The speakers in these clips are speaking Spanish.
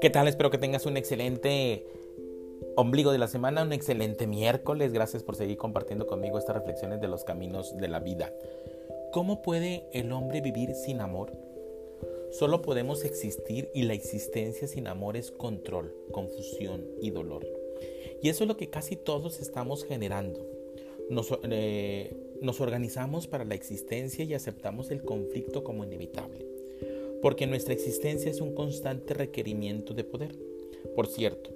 ¿Qué tal? Espero que tengas un excelente ombligo de la semana, un excelente miércoles. Gracias por seguir compartiendo conmigo estas reflexiones de los caminos de la vida. ¿Cómo puede el hombre vivir sin amor? Solo podemos existir y la existencia sin amor es control, confusión y dolor. Y eso es lo que casi todos estamos generando. Nos, eh, nos organizamos para la existencia y aceptamos el conflicto como inevitable porque nuestra existencia es un constante requerimiento de poder. Por cierto,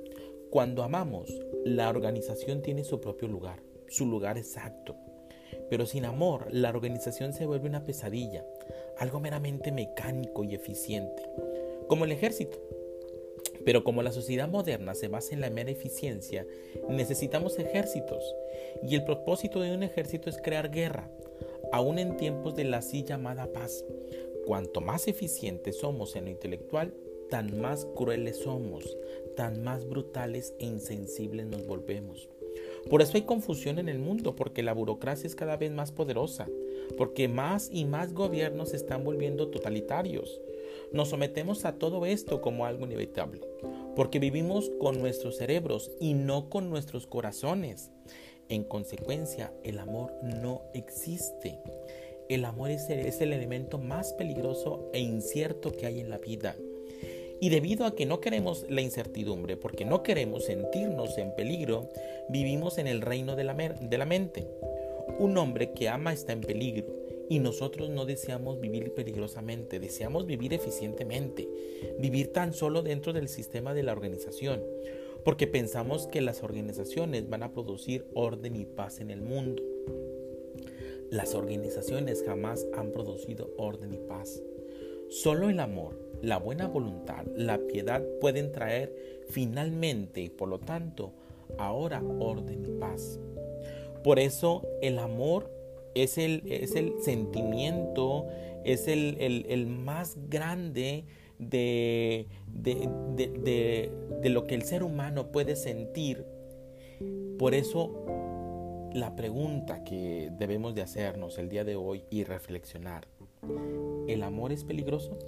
cuando amamos, la organización tiene su propio lugar, su lugar exacto. Pero sin amor, la organización se vuelve una pesadilla, algo meramente mecánico y eficiente, como el ejército. Pero como la sociedad moderna se basa en la mera eficiencia, necesitamos ejércitos. Y el propósito de un ejército es crear guerra, aún en tiempos de la así llamada paz, Cuanto más eficientes somos en lo intelectual, tan más crueles somos, tan más brutales e insensibles nos volvemos. Por eso hay confusión en el mundo, porque la burocracia es cada vez más poderosa, porque más y más gobiernos se están volviendo totalitarios. Nos sometemos a todo esto como algo inevitable, porque vivimos con nuestros cerebros y no con nuestros corazones. En consecuencia, el amor no existe. El amor es el, elemento más peligroso e incierto que hay en la vida. Y debido a que no queremos la incertidumbre, porque no queremos sentirnos en peligro, vivimos en el reino de la mente. Un hombre que ama está en peligro y nosotros no deseamos vivir peligrosamente, deseamos vivir eficientemente, vivir tan solo dentro del sistema de la organización, porque pensamos que las organizaciones van a producir orden y paz en el mundo. Las organizaciones jamás han producido orden y paz. Solo el amor, la buena voluntad, la piedad pueden traer finalmente y por lo tanto ahora orden y paz. Por eso el amor es el, es el sentimiento, es el, el, más grande de, de, de, de lo que el ser humano puede sentir. Por eso la pregunta que debemos de hacernos el día de hoy y reflexionar, ¿el amor es peligroso?